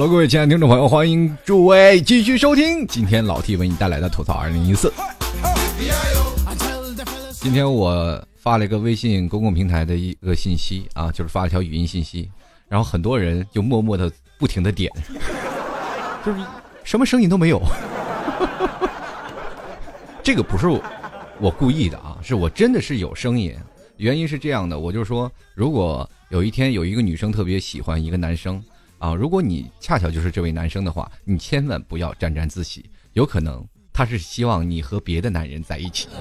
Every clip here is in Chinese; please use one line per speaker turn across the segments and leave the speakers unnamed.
Hello，各位亲爱的听众朋友，欢迎诸位继续收听今天老 T 为你带来的吐槽二零一四。今天我发了一个微信公共平台的一个信息啊，就是发了条语音信息，然后很多人就默默的不停的点，就是什么声音都没有。这个不是我故意的啊，是我真的是有声音。原因是这样的，我就说，如果有一天有一个女生特别喜欢一个男生啊，如果你恰巧就是这位男生的话，你千万不要沾沾自喜，有可能他是希望你和别的男人在一起。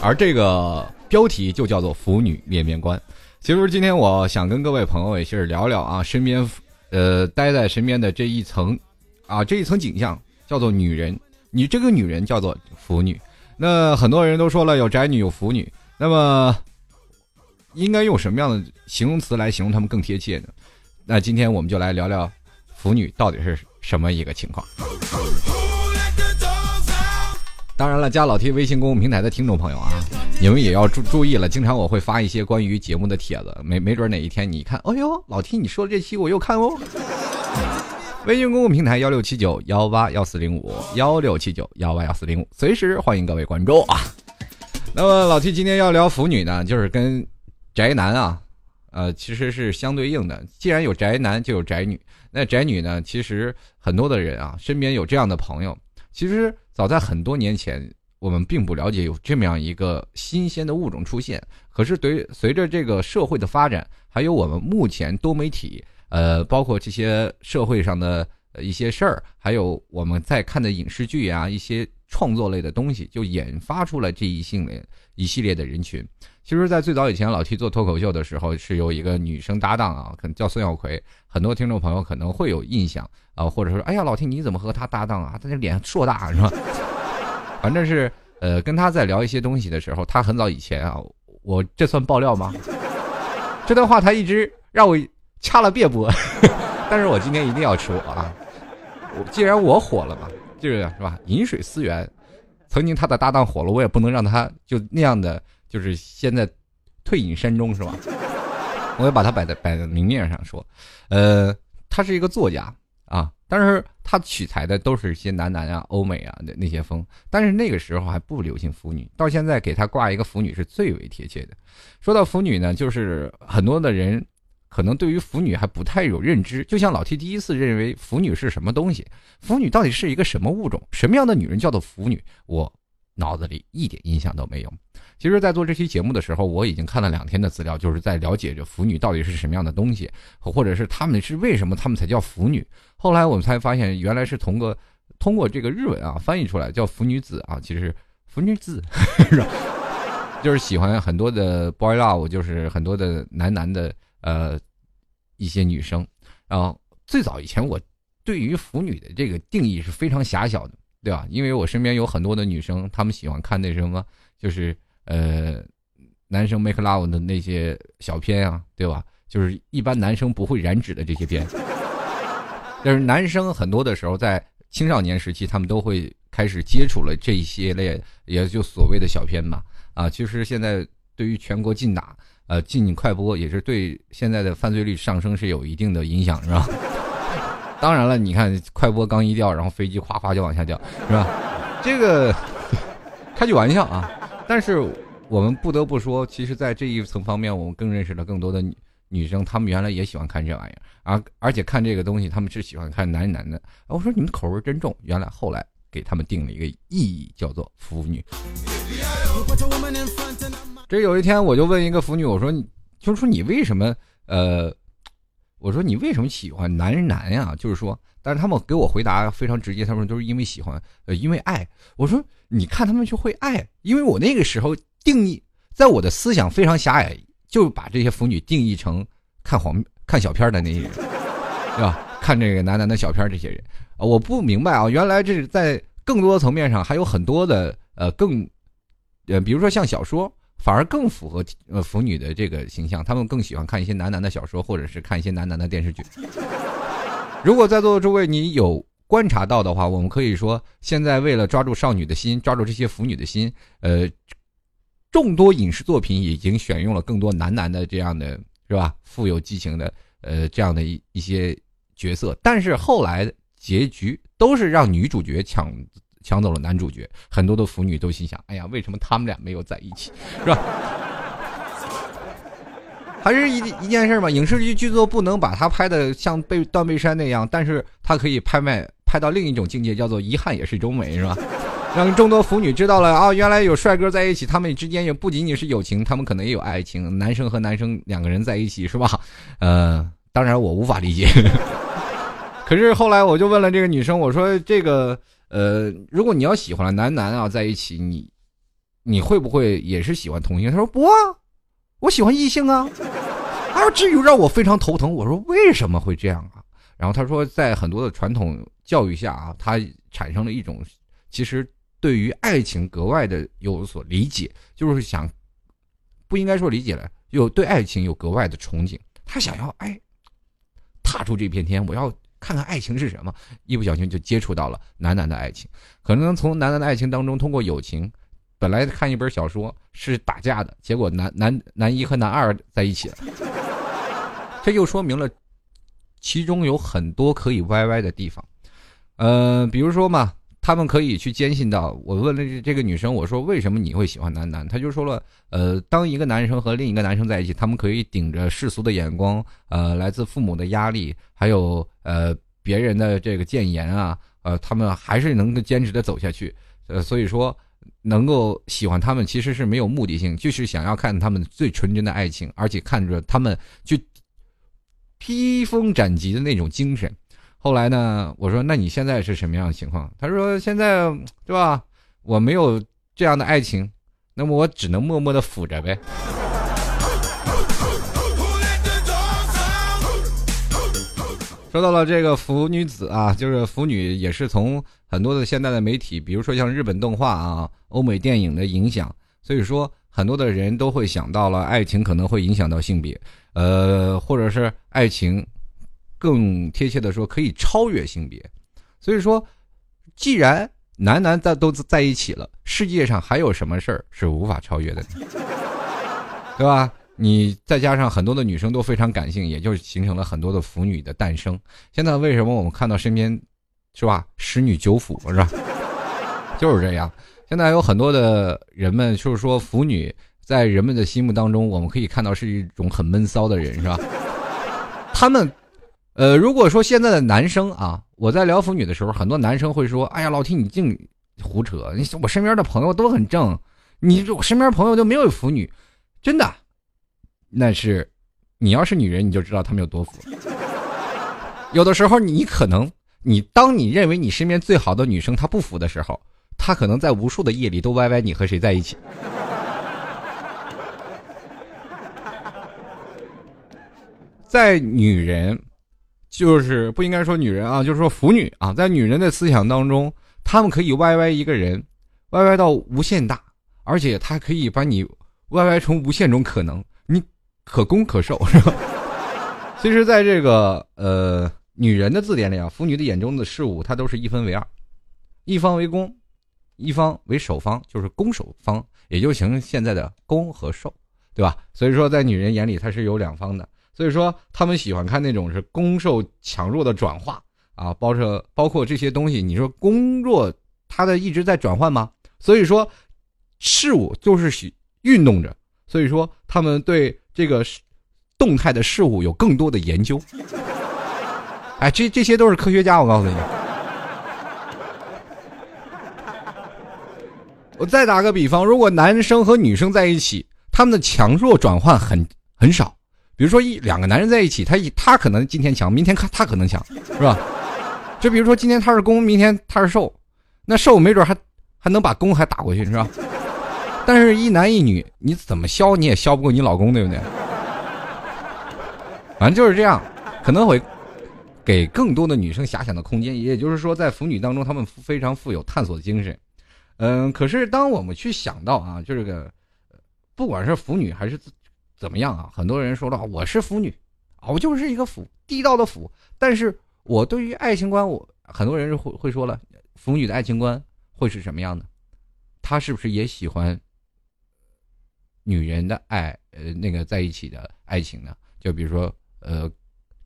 而这个标题就叫做“腐女面面观”。其实今天我想跟各位朋友也是聊聊啊，身边呃待在身边的这一层啊这一层景象叫做女人，你这个女人叫做腐女。那很多人都说了有宅女有腐女，那么应该用什么样的形容词来形容他们更贴切呢？那今天我们就来聊聊腐女到底是什么一个情况。当然了，加老 T 微信公共平台的听众朋友啊，你们也要注注意了。经常我会发一些关于节目的帖子，没没准哪一天你一看，哎呦，老 T 你说的这期我又看哦。微信公共平台幺六七九幺八幺四零五幺六七九幺八幺四零五，随时欢迎各位关注啊。那么老 T 今天要聊腐女呢，就是跟宅男啊，呃，其实是相对应的。既然有宅男，就有宅女。那宅女呢，其实很多的人啊，身边有这样的朋友。其实早在很多年前，我们并不了解有这么样一个新鲜的物种出现。可是对随着这个社会的发展，还有我们目前多媒体。呃，包括这些社会上的一些事儿，还有我们在看的影视剧啊，一些创作类的东西，就研发出了这一系列一系列的人群。其实，在最早以前，老 T 做脱口秀的时候，是有一个女生搭档啊，可能叫孙小葵。很多听众朋友可能会有印象啊，或者说，哎呀，老 T 你怎么和他搭档啊？他这脸硕大是吧？反正是呃，跟他在聊一些东西的时候，他很早以前啊，我这算爆料吗？这段话他一直让我。掐了别播，但是我今天一定要说啊！我既然我火了嘛，就是是吧？饮水思源，曾经他的搭档火了，我也不能让他就那样的，就是现在退隐山中是吧？我也把他摆在摆在明面上说，呃，他是一个作家啊，但是他取材的都是一些男男啊、欧美啊那那些风，但是那个时候还不流行腐女，到现在给他挂一个腐女是最为贴切的。说到腐女呢，就是很多的人。可能对于腐女还不太有认知，就像老 T 第一次认为腐女是什么东西，腐女到底是一个什么物种，什么样的女人叫做腐女，我脑子里一点印象都没有。其实，在做这期节目的时候，我已经看了两天的资料，就是在了解着腐女到底是什么样的东西，或者是他们是为什么他们才叫腐女。后来我们才发现，原来是通过通过这个日文啊翻译出来叫腐女子啊，其实腐女子？就是喜欢很多的 boy love，就是很多的男男的。呃，一些女生，然后最早以前我对于腐女的这个定义是非常狭小的，对吧？因为我身边有很多的女生，她们喜欢看那什么，就是呃，男生 make love 的那些小片啊，对吧？就是一般男生不会染指的这些片。但是男生很多的时候在青少年时期，他们都会开始接触了这一系列，也就所谓的小片嘛。啊，其实现在对于全国禁打。呃，禁快播也是对现在的犯罪率上升是有一定的影响，是吧？当然了，你看快播刚一掉，然后飞机哗哗就往下掉，是吧？这个 开句玩笑啊。但是我们不得不说，其实，在这一层方面，我们更认识了更多的女女生，她们原来也喜欢看这玩意儿，而而且看这个东西，她们是喜欢看男男的。我说你们口味真重，原来后来给他们定了一个意义，叫做腐女。这有一天，我就问一个腐女，我说：“就是说你为什么？呃，我说你为什么喜欢男人男呀？就是说，但是他们给我回答非常直接，他们都是因为喜欢，呃，因为爱。我说，你看他们就会爱，因为我那个时候定义，在我的思想非常狭隘，就把这些腐女定义成看黄看小片的那些人，对吧？看这个男男的小片这些人啊，我不明白啊，原来这是在更多层面上还有很多的呃更，呃，比如说像小说。”反而更符合呃腐女的这个形象，他们更喜欢看一些男男的小说，或者是看一些男男的电视剧。如果在座的诸位你有观察到的话，我们可以说，现在为了抓住少女的心，抓住这些腐女的心，呃，众多影视作品已经选用了更多男男的这样的是吧？富有激情的呃这样的一一些角色，但是后来结局都是让女主角抢抢走了男主角，很多的腐女都心想：哎呀，为什么他们俩没有在一起，是吧？还是一一件事儿嘛，影视剧剧作不能把它拍的像被断背山那样，但是它可以拍卖拍到另一种境界，叫做遗憾也是一种美，是吧？让众多腐女知道了啊，原来有帅哥在一起，他们之间也不仅仅是友情，他们可能也有爱情。男生和男生两个人在一起，是吧？呃，当然我无法理解。可是后来我就问了这个女生，我说这个呃，如果你要喜欢男男啊在一起，你你会不会也是喜欢同性？她说不啊。我喜欢异性啊，啊，至于让我非常头疼。我说为什么会这样啊？然后他说，在很多的传统教育下啊，他产生了一种其实对于爱情格外的有所理解，就是想不应该说理解了，有对爱情有格外的憧憬。他想要哎，踏出这片天，我要看看爱情是什么。一不小心就接触到了男男的爱情，可能从男男的爱情当中，通过友情。本来看一本小说是打架的，结果男男男一和男二在一起了，这就说明了其中有很多可以歪歪的地方。呃，比如说嘛，他们可以去坚信到，我问了这个女生，我说为什么你会喜欢男男？她就说了，呃，当一个男生和另一个男生在一起，他们可以顶着世俗的眼光，呃，来自父母的压力，还有呃别人的这个谏言啊，呃，他们还是能够坚持的走下去。呃，所以说。能够喜欢他们其实是没有目的性，就是想要看他们最纯真的爱情，而且看着他们去披风斩棘的那种精神。后来呢，我说：“那你现在是什么样的情况？”他说：“现在对吧？我没有这样的爱情，那么我只能默默的抚着呗。”说到了这个腐女子啊，就是腐女也是从很多的现代的媒体，比如说像日本动画啊、欧美电影的影响，所以说很多的人都会想到了爱情可能会影响到性别，呃，或者是爱情更贴切的说可以超越性别，所以说既然男男在都在一起了，世界上还有什么事儿是无法超越的，对吧？你再加上很多的女生都非常感性，也就形成了很多的腐女的诞生。现在为什么我们看到身边，是吧？十女九腐是吧？就是这样。现在有很多的人们就是说，腐女在人们的心目当中，我们可以看到是一种很闷骚的人，是吧？他们，呃，如果说现在的男生啊，我在聊腐女的时候，很多男生会说：“哎呀，老提你净胡扯！你我身边的朋友都很正，你我身边朋友就没有腐女，真的。”那是，你要是女人，你就知道他们有多腐。有的时候，你可能，你当你认为你身边最好的女生她不服的时候，她可能在无数的夜里都歪歪你和谁在一起。在女人，就是不应该说女人啊，就是说腐女啊，在女人的思想当中，她们可以歪歪一个人，歪歪到无限大，而且她可以把你歪歪成无限种可能。你可攻可受是吧？其实，在这个呃女人的字典里啊，腐女的眼中的事物，它都是一分为二，一方为攻，一方为守方，就是攻守方，也就形成现在的攻和受，对吧？所以说，在女人眼里，它是有两方的。所以说，他们喜欢看那种是攻受强弱的转化啊，包括包括这些东西。你说攻弱，它的一直在转换吗？所以说，事物就是运动着。所以说，他们对。这个动态的事物有更多的研究，哎，这这些都是科学家，我告诉你。我再打个比方，如果男生和女生在一起，他们的强弱转换很很少。比如说一两个男人在一起，他他可能今天强，明天他他可能强，是吧？就比如说今天他是攻，明天他是受，那受没准还还能把攻还打过去，是吧？但是，一男一女，你怎么削你也削不过你老公，对不对？反正就是这样，可能会给更多的女生遐想的空间。也就是说，在腐女当中，她们非常富有探索精神。嗯，可是当我们去想到啊，就这个，不管是腐女还是怎么样啊，很多人说了，我是腐女，我就是一个腐地道的腐。但是我对于爱情观，我很多人会会说了，腐女的爱情观会是什么样的？她是不是也喜欢？女人的爱，呃，那个在一起的爱情呢？就比如说呃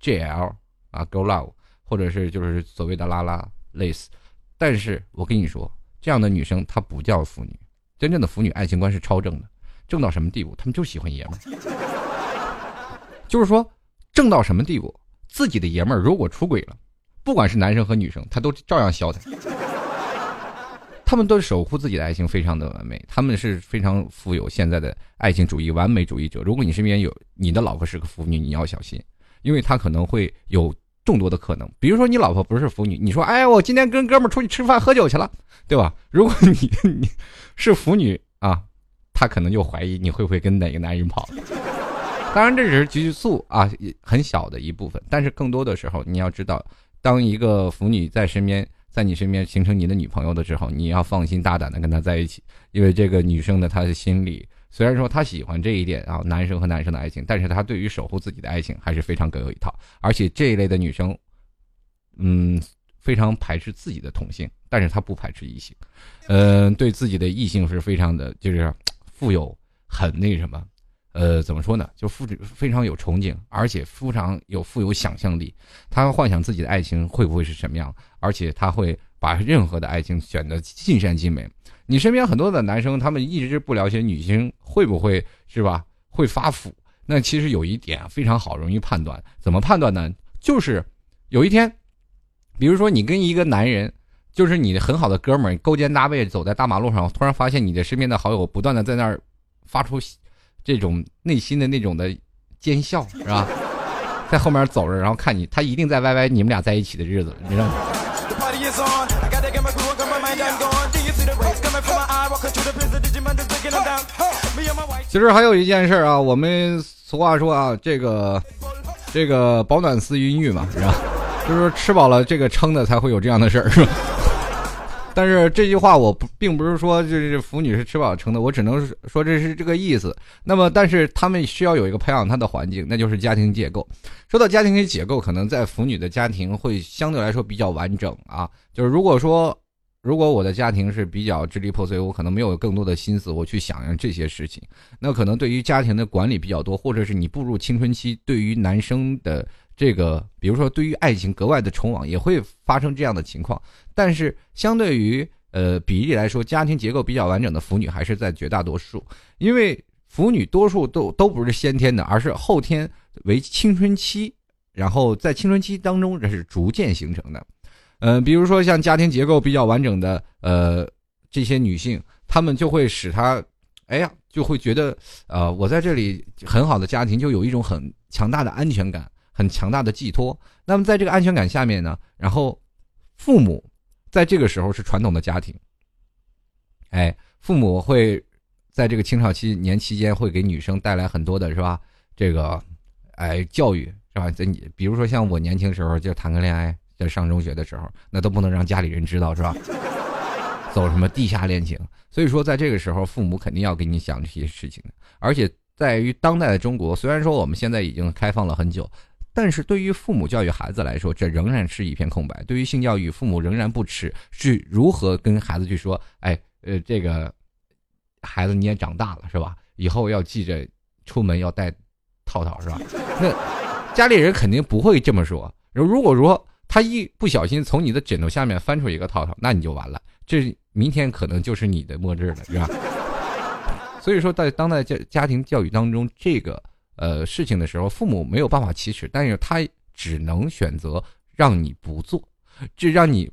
，JL 啊，Go Love，或者是就是所谓的拉拉类似。但是我跟你说，这样的女生她不叫腐女，真正的腐女爱情观是超正的，正到什么地步？她们就喜欢爷们儿，就是说正到什么地步？自己的爷们儿如果出轨了，不管是男生和女生，他都照样削他。他们都守护自己的爱情，非常的完美。他们是非常富有现在的爱情主义、完美主义者。如果你身边有你的老婆是个腐女，你要小心，因为他可能会有众多的可能。比如说你老婆不是腐女，你说哎，我今天跟哥们出去吃饭喝酒去了，对吧？如果你你是腐女啊，她可能就怀疑你会不会跟哪个男人跑。当然这只是激素啊，很小的一部分。但是更多的时候，你要知道，当一个腐女在身边。在你身边形成你的女朋友的时候，你要放心大胆的跟她在一起，因为这个女生的她的心里虽然说她喜欢这一点啊，男生和男生的爱情，但是她对于守护自己的爱情还是非常各有一套。而且这一类的女生，嗯，非常排斥自己的同性，但是她不排斥异性，嗯，对自己的异性是非常的，就是富有很那什么。呃，怎么说呢？就富非常有憧憬，而且非常有富有想象力。他幻想自己的爱情会不会是什么样，而且他会把任何的爱情选择尽善尽美。你身边很多的男生，他们一直不了解女性会不会是吧？会发福。那其实有一点非常好，容易判断。怎么判断呢？就是有一天，比如说你跟一个男人，就是你的很好的哥们儿，勾肩搭背走在大马路上，突然发现你的身边的好友不断的在那儿发出。这种内心的那种的奸笑是吧？在后面走着，然后看你，他一定在歪歪你们俩在一起的日子，你知道吗？其实还有一件事啊，我们俗话说啊，这个这个饱暖思淫欲嘛，是吧？就是说吃饱了这个撑的才会有这样的事儿，是吧？但是这句话我不并不是说就是腐女是吃饱撑的，我只能说这是这个意思。那么，但是他们需要有一个培养他的环境，那就是家庭结构。说到家庭结构，可能在腐女的家庭会相对来说比较完整啊。就是如果说，如果我的家庭是比较支离破碎，我可能没有更多的心思我去想这些事情。那可能对于家庭的管理比较多，或者是你步入青春期，对于男生的。这个，比如说，对于爱情格外的冲往，也会发生这样的情况。但是，相对于呃比例来说，家庭结构比较完整的腐女还是在绝大多数。因为腐女多数都都不是先天的，而是后天为青春期，然后在青春期当中这是逐渐形成的。呃，比如说像家庭结构比较完整的呃这些女性，她们就会使她，哎呀，就会觉得呃我在这里很好的家庭，就有一种很强大的安全感。很强大的寄托。那么，在这个安全感下面呢，然后父母在这个时候是传统的家庭，哎，父母会在这个青少期年期间会给女生带来很多的是吧？这个哎教育是吧？在你比如说像我年轻时候就谈个恋爱，在上中学的时候，那都不能让家里人知道是吧？走什么地下恋情？所以说，在这个时候，父母肯定要给你讲这些事情的。而且，在于当代的中国，虽然说我们现在已经开放了很久。但是对于父母教育孩子来说，这仍然是一片空白。对于性教育，父母仍然不耻，是如何跟孩子去说？哎，呃，这个孩子你也长大了是吧？以后要记着出门要带套套是吧？那家里人肯定不会这么说。如果说他一不小心从你的枕头下面翻出一个套套，那你就完了，这明天可能就是你的末日了，是吧？所以说，在当代家家庭教育当中，这个。呃，事情的时候，父母没有办法启齿，但是他只能选择让你不做，这让你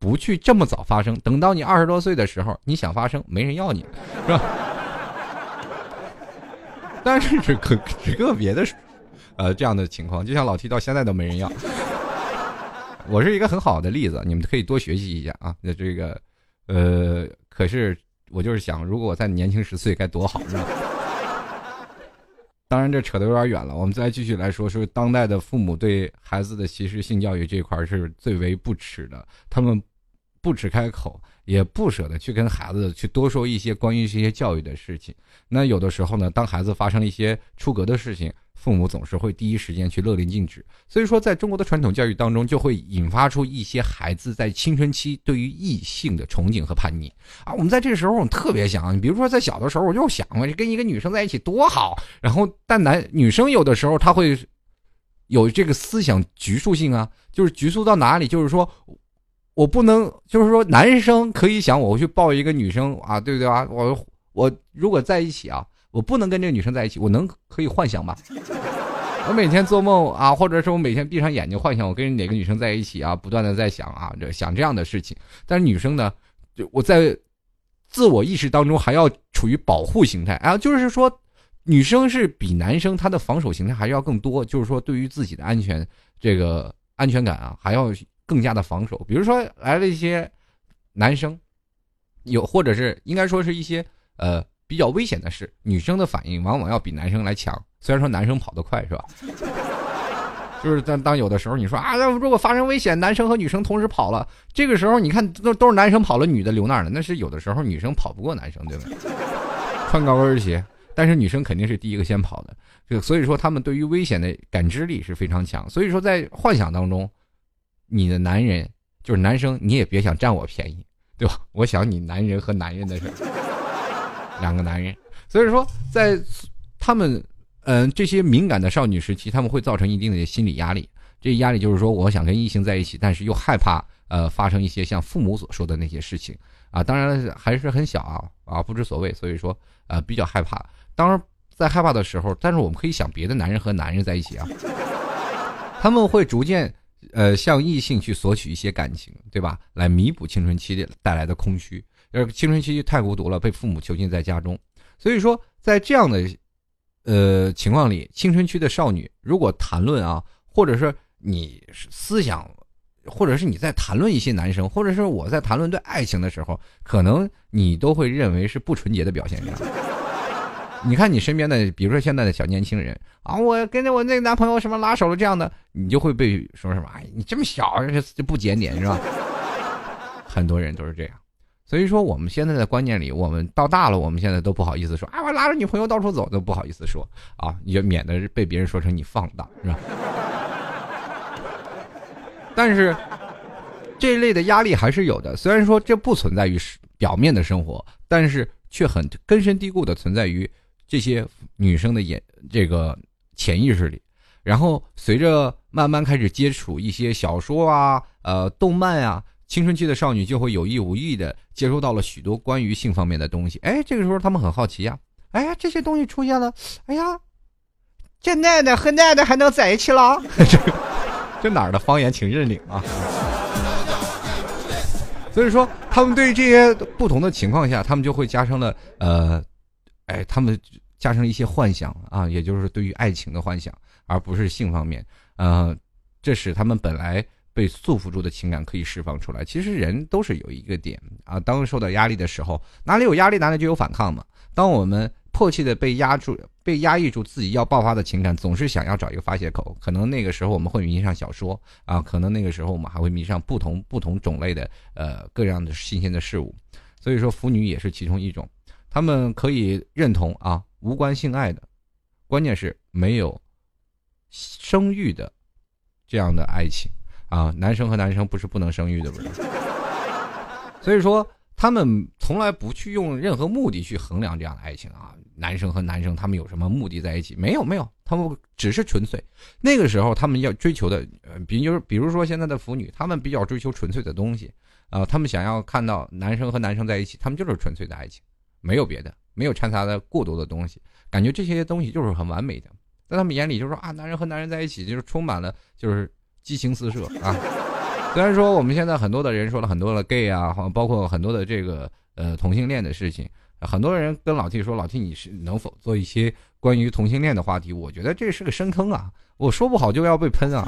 不去这么早发生。等到你二十多岁的时候，你想发生，没人要你，是吧？但是只个只个别的，呃，这样的情况，就像老提到现在都没人要。我是一个很好的例子，你们可以多学习一下啊。那这个，呃，可是我就是想，如果我再年轻十岁，该多好，是吧？当然，这扯得有点远了。我们再继续来说，说当代的父母对孩子的歧视性教育这块是最为不耻的。他们不耻开口，也不舍得去跟孩子去多说一些关于这些教育的事情。那有的时候呢，当孩子发生一些出格的事情，父母总是会第一时间去勒令禁止。所以说，在中国的传统教育当中，就会引发出一些孩子在青春期对于异性的憧憬和叛逆啊。我们在这个时候，我们特别想，你比如说在小的时候，我就想过跟一个女生在一起多好。然后，但男女生有的时候他会有这个思想局促性啊，就是局促到哪里，就是说。我不能，就是说，男生可以想我去抱一个女生啊，对不对啊？我我如果在一起啊，我不能跟这个女生在一起，我能可以幻想吧？我每天做梦啊，或者是我每天闭上眼睛幻想我跟哪个女生在一起啊，不断的在想啊，这想这样的事情。但是女生呢，就我在自我意识当中还要处于保护形态啊，就是说，女生是比男生她的防守形态还要更多，就是说对于自己的安全这个安全感啊，还要。更加的防守，比如说来了一些男生，有或者是应该说是一些呃比较危险的事，女生的反应往往要比男生来强。虽然说男生跑得快，是吧？就是当当有的时候你说啊，如果发生危险，男生和女生同时跑了，这个时候你看都都是男生跑了，女的留那儿了，那是有的时候女生跑不过男生，对吧？穿高跟鞋，但是女生肯定是第一个先跑的，就所以说他们对于危险的感知力是非常强。所以说在幻想当中。你的男人就是男生，你也别想占我便宜，对吧？我想你男人和男人的事，两个男人，所以说在他们嗯这些敏感的少女时期，他们会造成一定的心理压力。这压力就是说，我想跟异性在一起，但是又害怕呃发生一些像父母所说的那些事情啊。当然还是很小啊啊不知所谓，所以说呃比较害怕。当然在害怕的时候，但是我们可以想别的男人和男人在一起啊，他们会逐渐。呃，向异性去索取一些感情，对吧？来弥补青春期的带来的空虚。呃，青春期太孤独了，被父母囚禁在家中。所以说，在这样的呃情况里，青春期的少女如果谈论啊，或者是你思想，或者是你在谈论一些男生，或者是我在谈论对爱情的时候，可能你都会认为是不纯洁的表现。你看你身边的，比如说现在的小年轻人啊，我跟着我那个男朋友什么拉手了这样的，你就会被说什么？哎，你这么小就不检点是吧？很多人都是这样，所以说我们现在的观念里，我们到大了，我们现在都不好意思说啊，我拉着女朋友到处走都不好意思说啊，也免得被别人说成你放荡是吧？但是这一类的压力还是有的，虽然说这不存在于表面的生活，但是却很根深蒂固的存在于。这些女生的眼这个潜意识里，然后随着慢慢开始接触一些小说啊、呃动漫啊，青春期的少女就会有意无意的接收到了许多关于性方面的东西。哎，这个时候他们很好奇呀，哎呀，这些东西出现了，哎呀，这奶奶和奶奶还能在一起了？这 这哪儿的方言，请认领啊！所以说，他们对这些不同的情况下，他们就会加上了呃。哎，他们加上一些幻想啊，也就是对于爱情的幻想，而不是性方面。呃，这使他们本来被束缚住的情感可以释放出来。其实人都是有一个点啊，当受到压力的时候，哪里有压力，哪里就有反抗嘛。当我们迫切的被压住、被压抑住自己要爆发的情感，总是想要找一个发泄口。可能那个时候我们会迷上小说啊，可能那个时候我们还会迷上不同不同种类的呃各样的新鲜的事物。所以说，腐女也是其中一种。他们可以认同啊，无关性爱的，关键是没有生育的这样的爱情啊。男生和男生不是不能生育的，不是。所以说，他们从来不去用任何目的去衡量这样的爱情啊。男生和男生他们有什么目的在一起？没有，没有，他们只是纯粹。那个时候他们要追求的，呃，比如比如说现在的腐女，他们比较追求纯粹的东西啊。他们想要看到男生和男生在一起，他们就是纯粹的爱情。没有别的，没有掺杂的过多的东西，感觉这些东西就是很完美的，在他们眼里就是说啊，男人和男人在一起就是充满了就是激情四射啊。虽然说我们现在很多的人说了很多的 gay 啊，包括很多的这个呃同性恋的事情，很多人跟老 T 说，老 T 你是能否做一些关于同性恋的话题？我觉得这是个深坑啊，我说不好就要被喷啊，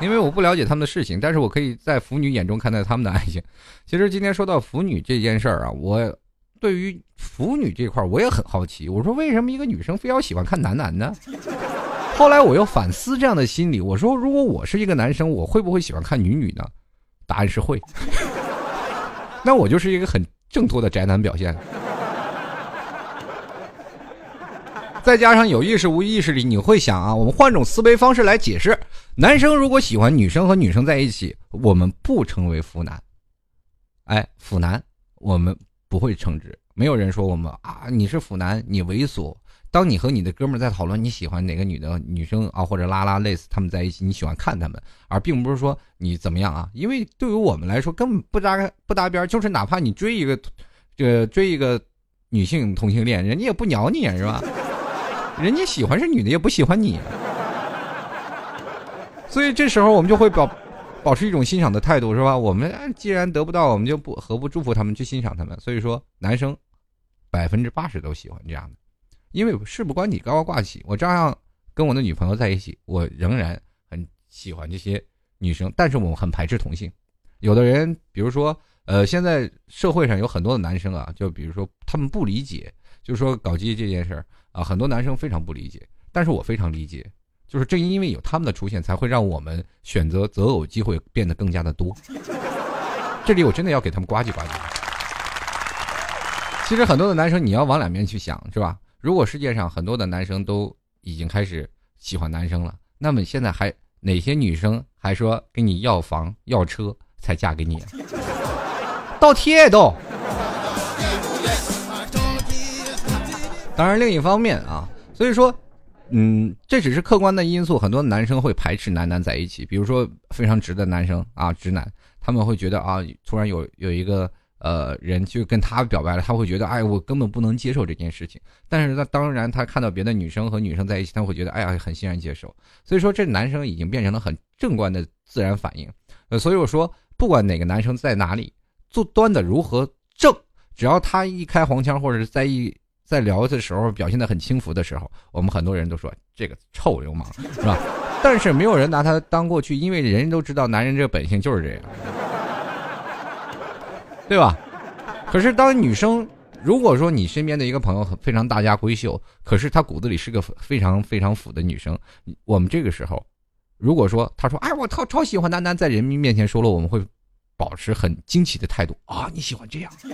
因为我不了解他们的事情，但是我可以在腐女眼中看待他们的爱情。其实今天说到腐女这件事儿啊，我。对于腐女这块，我也很好奇。我说，为什么一个女生非要喜欢看男男呢？后来我又反思这样的心理。我说，如果我是一个男生，我会不会喜欢看女女呢？答案是会。那我就是一个很正脱的宅男表现。再加上有意识无意识里，你会想啊，我们换种思维方式来解释：男生如果喜欢女生和女生在一起，我们不称为腐男。哎，腐男，我们不会称之。没有人说我们啊，你是腐男，你猥琐。当你和你的哥们在讨论你喜欢哪个女的女生啊，或者拉拉类似他们在一起，你喜欢看他们，而并不是说你怎么样啊。因为对于我们来说，根本不搭不搭边。就是哪怕你追一个，这追一个女性同性恋，人家也不鸟你，是吧？人家喜欢是女的，也不喜欢你，所以这时候我们就会保保持一种欣赏的态度，是吧？我们既然得不到，我们就不何不祝福他们，去欣赏他们。所以说，男生百分之八十都喜欢这样的，因为事不关己，高高挂起，我照样跟我的女朋友在一起，我仍然很喜欢这些女生，但是我很排斥同性。有的人，比如说，呃，现在社会上有很多的男生啊，就比如说他们不理解，就是说搞基这件事儿。啊，很多男生非常不理解，但是我非常理解，就是正因为有他们的出现，才会让我们选择择偶机会变得更加的多。这里我真的要给他们呱唧呱唧。其实很多的男生，你要往两面去想，是吧？如果世界上很多的男生都已经开始喜欢男生了，那么现在还哪些女生还说跟你要房要车才嫁给你？倒贴都。当然，另一方面啊，所以说，嗯，这只是客观的因素。很多男生会排斥男男在一起，比如说非常直的男生啊，直男，他们会觉得啊，突然有有一个呃人就跟他表白了，他会觉得哎，我根本不能接受这件事情。但是他当然，他看到别的女生和女生在一起，他会觉得哎呀，很欣然接受。所以说，这男生已经变成了很正观的自然反应。呃，所以我说，不管哪个男生在哪里做端的如何正，只要他一开黄腔或者是在一。在聊的时候表现的很轻浮的时候，我们很多人都说这个臭流氓是吧？但是没有人拿他当过去，因为人人都知道男人这个本性就是这样，对吧？可是当女生如果说你身边的一个朋友非常大家闺秀，可是她骨子里是个非常非常腐的女生，我们这个时候如果说她说哎我超超喜欢丹丹在人民面前说了，我们会保持很惊奇的态度啊你喜欢这样。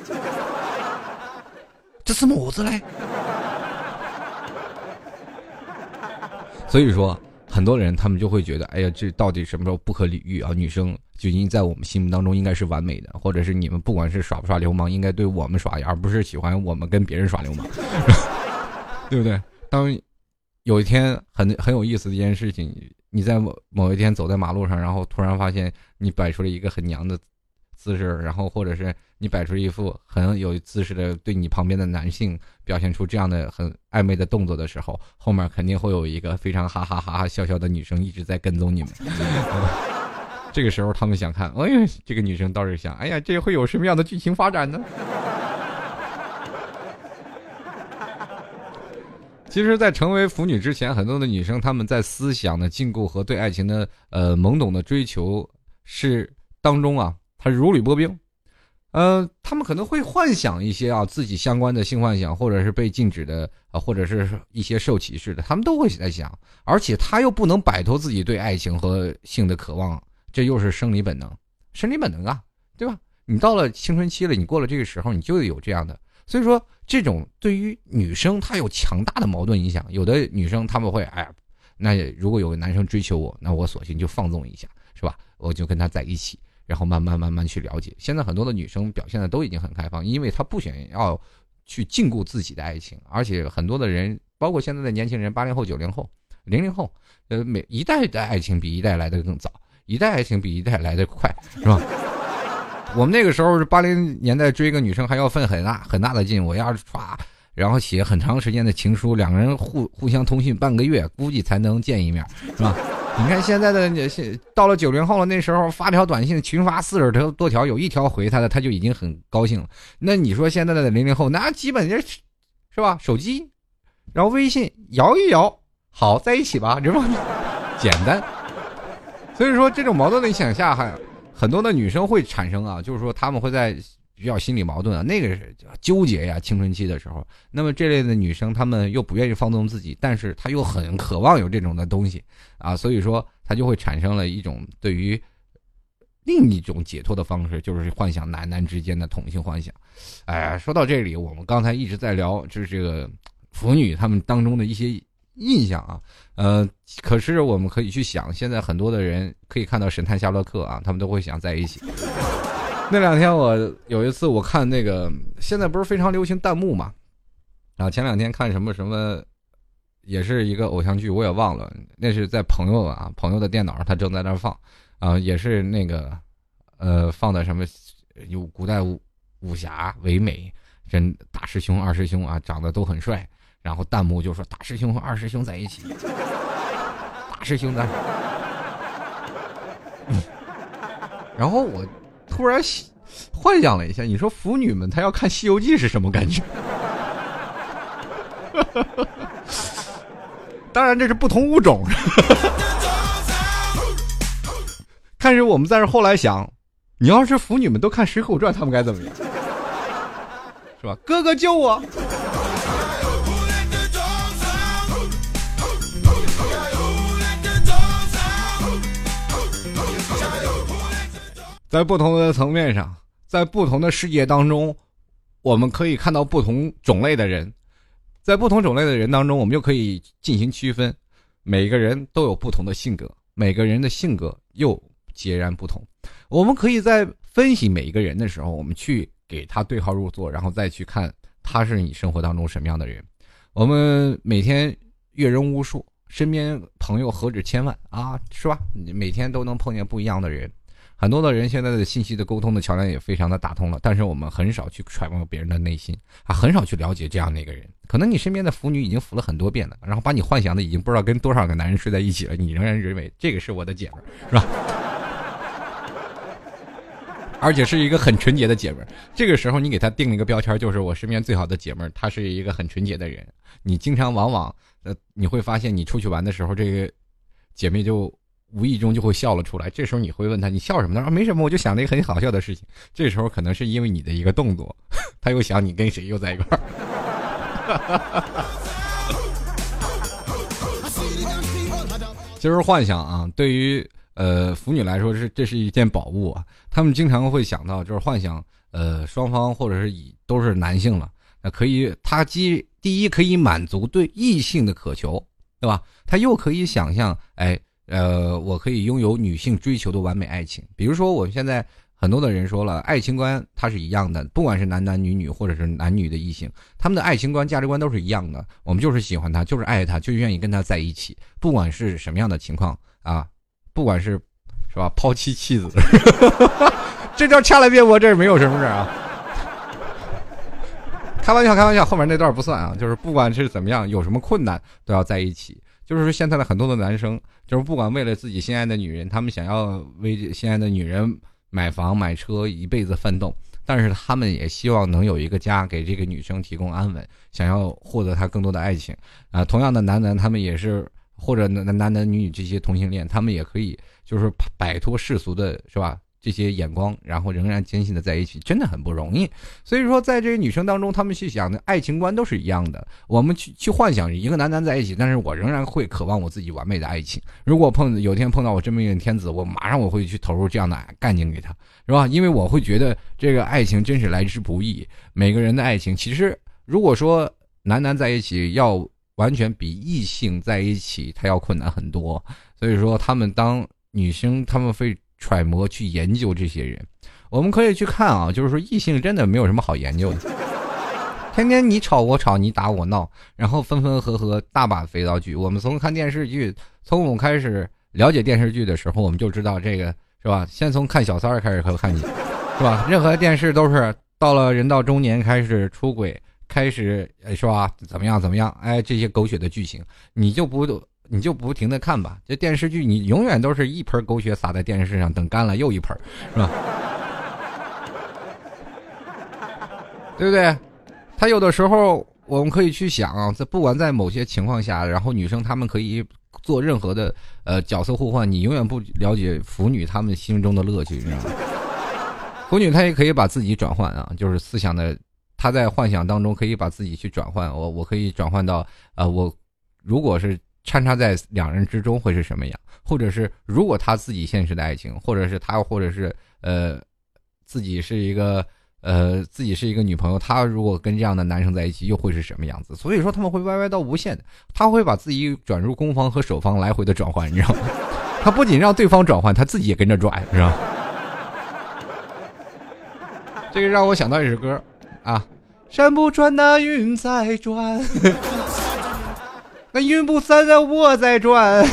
这是么子嘞？所以说，很多人他们就会觉得，哎呀，这到底什么时候不可理喻啊？女生就应在我们心目当中应该是完美的，或者是你们不管是耍不耍流氓，应该对我们耍，而不是喜欢我们跟别人耍流氓，对不对？当有一天很很有意思的一件事情，你在某某一天走在马路上，然后突然发现你摆出了一个很娘的。姿势，然后或者是你摆出一副很有姿势的，对你旁边的男性表现出这样的很暧昧的动作的时候，后面肯定会有一个非常哈哈哈哈笑笑的女生一直在跟踪你们。这个时候他们想看，哎呀，这个女生倒是想，哎呀，这会有什么样的剧情发展呢？其实，在成为腐女之前，很多的女生她们在思想的禁锢和对爱情的呃懵懂的追求是当中啊。他如履薄冰，呃，他们可能会幻想一些啊自己相关的性幻想，或者是被禁止的啊，或者是一些受歧视的，他们都会在想。而且他又不能摆脱自己对爱情和性的渴望，这又是生理本能，生理本能啊，对吧？你到了青春期了，你过了这个时候，你就有这样的。所以说，这种对于女生她有强大的矛盾影响。有的女生他们会，哎呀，那如果有个男生追求我，那我索性就放纵一下，是吧？我就跟他在一起。然后慢慢慢慢去了解，现在很多的女生表现的都已经很开放，因为她不想要去禁锢自己的爱情，而且很多的人，包括现在的年轻人，八零后、九零后、零零后，呃，每一代的爱情比一代来的更早，一代爱情比一代来的快，是吧？我们那个时候是八零年代追一个女生还要费很大很大的劲，我要是歘，然后写很长时间的情书，两个人互互相通讯半个月，估计才能见一面，是吧？你看现在的现到了九零后了，那时候发条短信群发四十条多条，有一条回他的，他就已经很高兴了。那你说现在的零零后，那基本就是，是吧？手机，然后微信摇一摇，好在一起吧，这不简单。所以说这种矛盾的想下，还很多的女生会产生啊，就是说他们会在。比较心理矛盾啊，那个是纠结呀，青春期的时候。那么这类的女生，她们又不愿意放纵自己，但是她又很渴望有这种的东西啊，所以说她就会产生了一种对于另一种解脱的方式就是幻想男男之间的同性幻想。哎，说到这里，我们刚才一直在聊，就是这个腐女他们当中的一些印象啊。呃，可是我们可以去想，现在很多的人可以看到《神探夏洛克》啊，他们都会想在一起。那两天我有一次我看那个，现在不是非常流行弹幕嘛？啊，前两天看什么什么，也是一个偶像剧，我也忘了，那是在朋友啊朋友的电脑上，他正在那放。啊，也是那个，呃，放的什么，有古代武武侠唯美，真大师兄二师兄啊，长得都很帅。然后弹幕就说大师兄和二师兄在一起，大师兄的。然后我突然幻想了一下，你说腐女们她要看《西游记》是什么感觉？当然这是不同物种。但是我们在这后来想，你要是腐女们都看《水浒传》，他们该怎么样？是吧？哥哥救我！在不同的层面上，在不同的世界当中，我们可以看到不同种类的人，在不同种类的人当中，我们就可以进行区分。每个人都有不同的性格，每个人的性格又。截然不同，我们可以在分析每一个人的时候，我们去给他对号入座，然后再去看他是你生活当中什么样的人。我们每天阅人无数，身边朋友何止千万啊，是吧？每天都能碰见不一样的人，很多的人现在的信息的沟通的桥梁也非常的打通了，但是我们很少去揣摩别人的内心啊，很少去了解这样的一个人。可能你身边的腐女已经腐了很多遍了，然后把你幻想的已经不知道跟多少个男人睡在一起了，你仍然认为这个是我的姐们，是吧？而且是一个很纯洁的姐们儿，这个时候你给她定了一个标签，就是我身边最好的姐们儿，她是一个很纯洁的人。你经常往往，呃，你会发现你出去玩的时候，这个姐妹就无意中就会笑了出来。这时候你会问他，你笑什么？他说没什么，我就想了一个很好笑的事情。这时候可能是因为你的一个动作，他又想你跟谁又在一块儿。就是幻想啊，对于。呃，腐女来说是这是一件宝物啊，他们经常会想到就是幻想，呃，双方或者是以都是男性了，那可以，他既第一可以满足对异性的渴求，对吧？他又可以想象，哎，呃，我可以拥有女性追求的完美爱情。比如说，我们现在很多的人说了，爱情观它是一样的，不管是男男女女或者是男女的异性，他们的爱情观、价值观都是一样的。我们就是喜欢他，就是爱他，就愿意跟他在一起，不管是什么样的情况啊。不管是，是吧？抛妻弃子，这叫掐来别播，这是没有什么事啊。开玩笑，开玩笑，后面那段不算啊。就是不管是怎么样，有什么困难都要在一起。就是说，现在的很多的男生，就是不管为了自己心爱的女人，他们想要为心爱的女人买房买车，一辈子奋斗，但是他们也希望能有一个家，给这个女生提供安稳，想要获得她更多的爱情啊。同样的，男男他们也是。或者男男男女女这些同性恋，他们也可以就是摆脱世俗的，是吧？这些眼光，然后仍然坚信的在一起，真的很不容易。所以说，在这些女生当中，她们去想的爱情观都是一样的。我们去去幻想一个男男在一起，但是我仍然会渴望我自己完美的爱情。如果碰有天碰到我真命天子，我马上我会去投入这样的干劲给他，是吧？因为我会觉得这个爱情真是来之不易。每个人的爱情，其实如果说男男在一起要。完全比异性在一起，他要困难很多。所以说，他们当女生，他们会揣摩去研究这些人。我们可以去看啊，就是说异性真的没有什么好研究的，天天你吵我吵，你打我闹，然后分分合合，大把肥皂剧。我们从看电视剧，从我们开始了解电视剧的时候，我们就知道这个是吧？先从看小三开始看你，是吧？任何电视都是到了人到中年开始出轨。开始是吧？怎么样？怎么样？哎，这些狗血的剧情，你就不你就不停的看吧。这电视剧你永远都是一盆狗血洒在电视上，等干了又一盆，是吧？对不对？他有的时候我们可以去想，在不管在某些情况下，然后女生她们可以做任何的呃角色互换，你永远不了解腐女她们心中的乐趣，你知道吗？腐女她也可以把自己转换啊，就是思想的。他在幻想当中可以把自己去转换，我我可以转换到，呃，我如果是掺插在两人之中会是什么样？或者是如果他自己现实的爱情，或者是他，或者是呃，自己是一个呃，自己是一个女朋友，他如果跟这样的男生在一起，又会是什么样子？所以说他们会歪歪到无限的，他会把自己转入攻方和守方来回的转换，你知道吗？他不仅让对方转换，他自己也跟着转，是吧？这个让我想到一首歌啊，山不转，那云在转。那云不散，在我在转。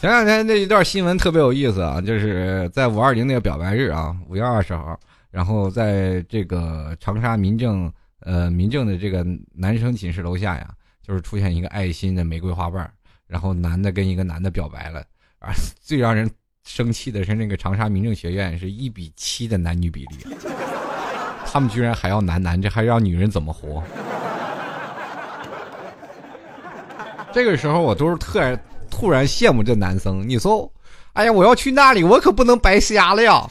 前两天那一段新闻特别有意思啊，就是在五二零那个表白日啊，五月二十号，然后在这个长沙民政呃民政的这个男生寝室楼下呀，就是出现一个爱心的玫瑰花瓣，然后男的跟一个男的表白了啊，最让人。生气的是那个长沙民政学院是一比七的男女比例，他们居然还要男男，这还让女人怎么活？这个时候我都是特突然羡慕这男生。你说，哎呀，我要去那里，我可不能白瞎了呀！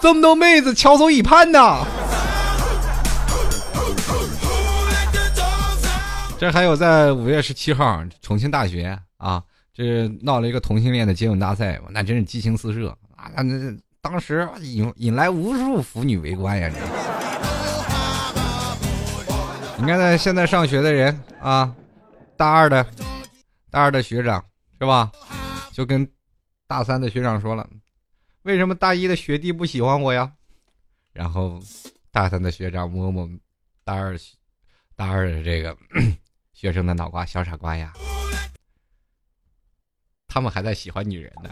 这么多妹子翘首以盼呐。这还有在五月十七号重庆大学啊。这闹了一个同性恋的接吻大赛那真是激情四射啊！那那当时引引来无数腐女围观呀！你看，那现在上学的人啊，大二的，大二的学长是吧？就跟大三的学长说了，为什么大一的学弟不喜欢我呀？然后大三的学长摸摸大二大二的这个 学生的脑瓜，小傻瓜呀！他们还在喜欢女人呢。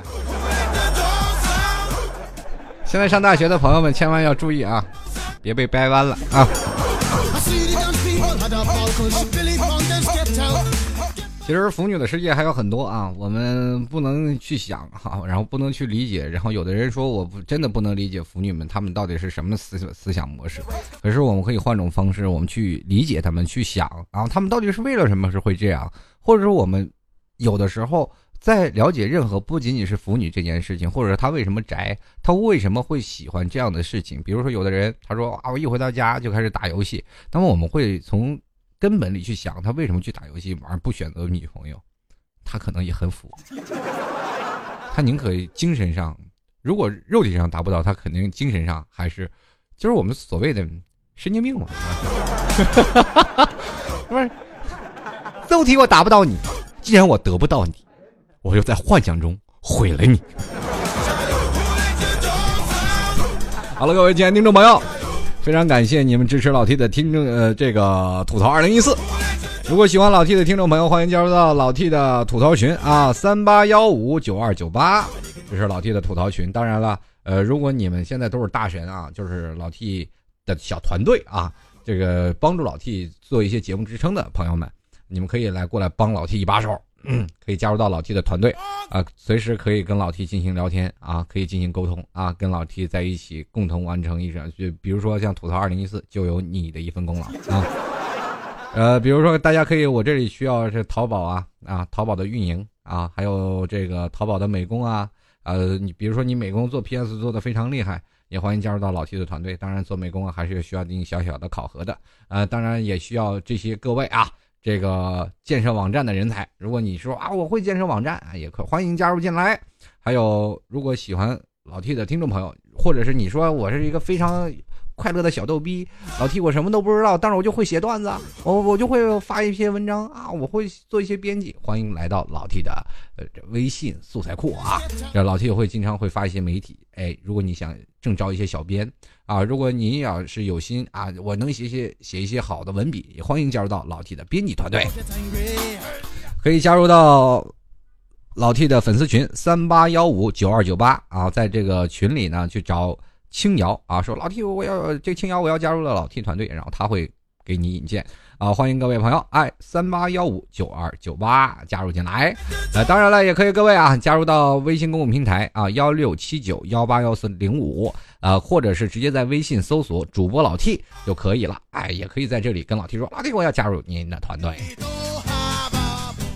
现在上大学的朋友们千万要注意啊，别被掰弯了啊！其实腐女的世界还有很多啊，我们不能去想哈，然后不能去理解，然后有的人说我不真的不能理解腐女们，他们到底是什么思思想模式？可是我们可以换种方式，我们去理解他们，去想啊，他们到底是为了什么是会这样？或者说我们有的时候。在了解任何不仅仅是腐女这件事情，或者说他为什么宅，他为什么会喜欢这样的事情？比如说，有的人他说啊，我一回到家就开始打游戏。那么我们会从根本里去想，他为什么去打游戏而不选择女朋友？他可能也很腐，他宁可精神上，如果肉体上达不到，他肯定精神上还是，就是我们所谓的神经病嘛。不是，肉体我达不到你，既然我得不到你。我就在幻想中毁了你。好了，各位亲爱的听众朋友，非常感谢你们支持老 T 的听众呃这个吐槽二零一四。如果喜欢老 T 的听众朋友，欢迎加入到老 T 的吐槽群啊，三八幺五九二九八，这是老 T 的吐槽群。当然了，呃，如果你们现在都是大神啊，就是老 T 的小团队啊，这个帮助老 T 做一些节目支撑的朋友们，你们可以来过来帮老 T 一把手。嗯，可以加入到老 T 的团队，啊，随时可以跟老 T 进行聊天啊，可以进行沟通啊，跟老 T 在一起共同完成一场，就比如说像吐槽二零一四，就有你的一份功劳啊。呃，比如说大家可以，我这里需要是淘宝啊啊，淘宝的运营啊，还有这个淘宝的美工啊，呃，你比如说你美工做 PS 做的非常厉害，也欢迎加入到老 T 的团队。当然做美工啊，还是需要进行小小的考核的，呃，当然也需要这些各位啊。这个建设网站的人才，如果你说啊，我会建设网站啊，也可欢迎加入进来。还有，如果喜欢老 T 的听众朋友，或者是你说我是一个非常。快乐的小逗逼，老 T，我什么都不知道，但是我就会写段子，我我就会发一些文章啊，我会做一些编辑。欢迎来到老 T 的呃微信素材库啊，这老 T 也会经常会发一些媒体。哎，如果你想正招一些小编啊，如果你要是有心啊，我能写写写一些好的文笔，也欢迎加入到老 T 的编辑团队，可以加入到老 T 的粉丝群三八幺五九二九八啊，在这个群里呢去找。青瑶啊，说老 T，我要这青瑶，我要加入了老 T 团队，然后他会给你引荐啊，欢迎各位朋友，哎，三八幺五九二九八加入进来，呃，当然了，也可以各位啊加入到微信公共平台啊幺六七九幺八幺四零五啊，或者是直接在微信搜索主播老 T 就可以了，哎，也可以在这里跟老 T 说，老 T 我要加入您的团队。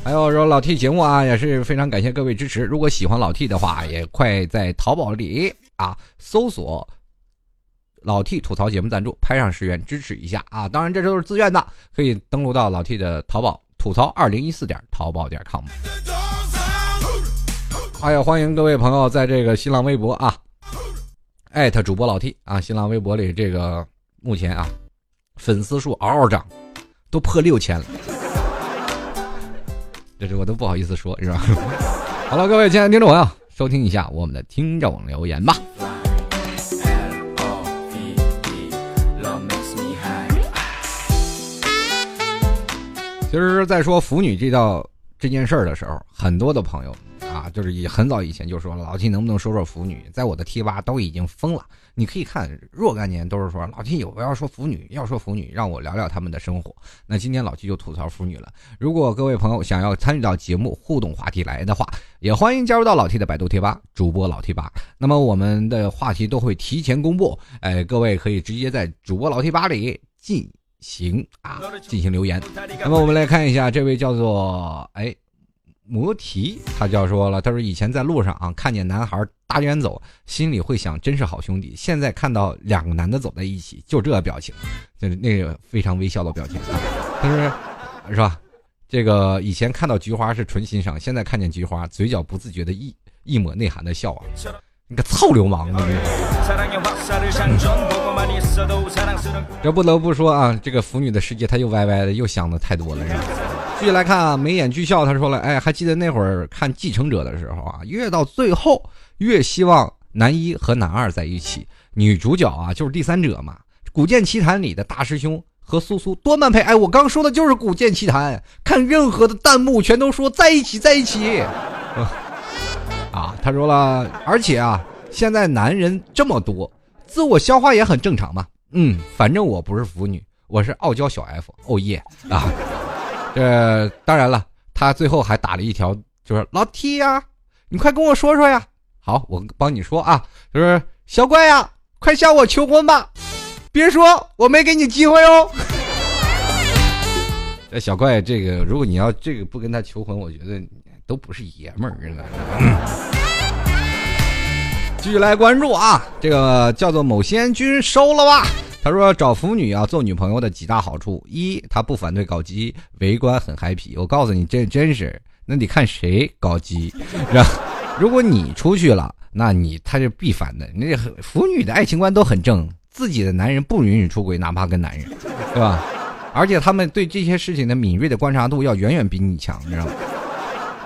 还有说老 T 节目啊，也是非常感谢各位支持，如果喜欢老 T 的话，也快在淘宝里。啊，搜索老 T 吐槽节目赞助，拍上十元支持一下啊！当然这都是自愿的，可以登录到老 T 的淘宝吐槽二零一四点淘宝点 com。哎呀，欢迎各位朋友在这个新浪微博啊，艾特主播老 T 啊，新浪微博里这个目前啊粉丝数嗷嗷涨，都破六千了，这这我都不好意思说，是吧？好了，各位亲爱的听众朋友，收听一下我们的听众留言吧。其实，在说腐女这道这件事儿的时候，很多的朋友啊，就是也很早以前就说老 T 能不能说说腐女，在我的贴吧都已经疯了。你可以看若干年都是说老 T 有不要说腐女，要说腐女，让我聊聊他们的生活。那今天老 T 就吐槽腐女了。如果各位朋友想要参与到节目互动话题来的话，也欢迎加入到老 T 的百度贴吧，主播老 T 吧。那么我们的话题都会提前公布，哎，各位可以直接在主播老 T 吧里进。行啊，进行留言。那么我们来看一下，这位叫做哎摩提，他就要说了，他说以前在路上啊，看见男孩搭肩走，心里会想真是好兄弟。现在看到两个男的走在一起，就这表情，就是那个非常微笑的表情。他说是吧？这个以前看到菊花是纯欣赏，现在看见菊花，嘴角不自觉的一一抹内涵的笑啊。你个臭流氓啊！这不得不说啊，这个腐女的世界，她又歪歪的，又想的太多了。继续来看啊，眉眼俱笑，他说了，哎，还记得那会儿看《继承者》的时候啊，越到最后越希望男一和男二在一起，女主角啊就是第三者嘛。《古剑奇谭》里的大师兄和苏苏多般配，哎，我刚说的就是《古剑奇谭》，看任何的弹幕全都说在一起，在一起。啊，他说了，而且啊，现在男人这么多，自我消化也很正常嘛。嗯，反正我不是腐女，我是傲娇小 F。哦耶啊！这当然了，他最后还打了一条，就是老 T 呀，你快跟我说说呀。好，我帮你说啊，就是小怪呀，快向我求婚吧，别说我没给你机会哦。这小怪，这个如果你要这个不跟他求婚，我觉得。都不是爷们儿了。继续来关注啊，这个叫做某仙君收了吧。他说找腐女啊做女朋友的几大好处：一，他不反对搞基，围观很嗨皮。我告诉你，这真是，那得看谁搞基。然后如果你出去了，那你他就必反的。那腐女的爱情观都很正，自己的男人不允许出轨，哪怕跟男人，对吧？而且他们对这些事情的敏锐的观察度要远远比你强，你知道吗？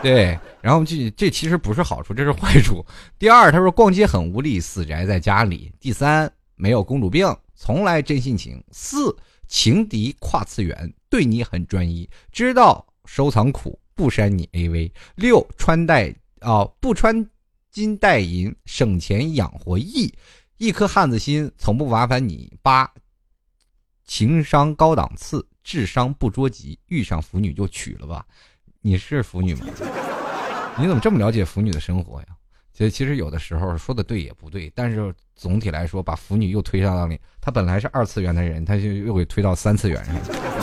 对，然后这这其实不是好处，这是坏处。第二，他说逛街很无力，死宅在家里。第三，没有公主病，从来真性情。四，情敌跨次元，对你很专一，知道收藏苦，不删你 AV。六，穿戴啊不穿金戴银，省钱养活易，一颗汉子心，从不麻烦你。八，情商高档次，智商不捉急，遇上腐女就娶了吧。你是腐女吗？你怎么这么了解腐女的生活呀？其实，其实有的时候说的对也不对，但是总体来说，把腐女又推上了里。他本来是二次元的人，他就又给推到三次元上。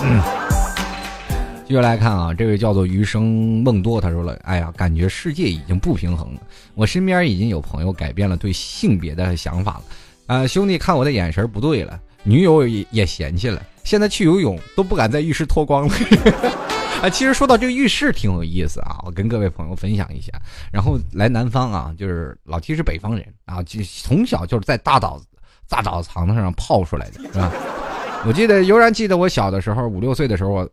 嗯。继续来看啊，这位叫做余生梦多，他说了：“哎呀，感觉世界已经不平衡了。我身边已经有朋友改变了对性别的想法了。啊，兄弟看我的眼神不对了，女友也也嫌弃了，现在去游泳都不敢在浴室脱光了。”啊，其实说到这个浴室挺有意思啊，我跟各位朋友分享一下。然后来南方啊，就是老七是北方人啊，就从小就是在大澡大澡堂子上泡出来的，是吧？我记得悠然记得我小的时候五六岁的时候，